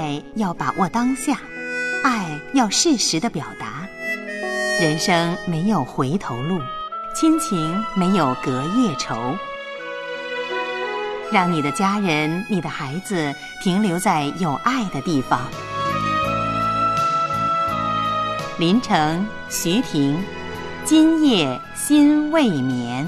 爱要把握当下，爱要适时的表达。人生没有回头路，亲情没有隔夜仇。让你的家人、你的孩子停留在有爱的地方。林城、徐婷，今夜心未眠。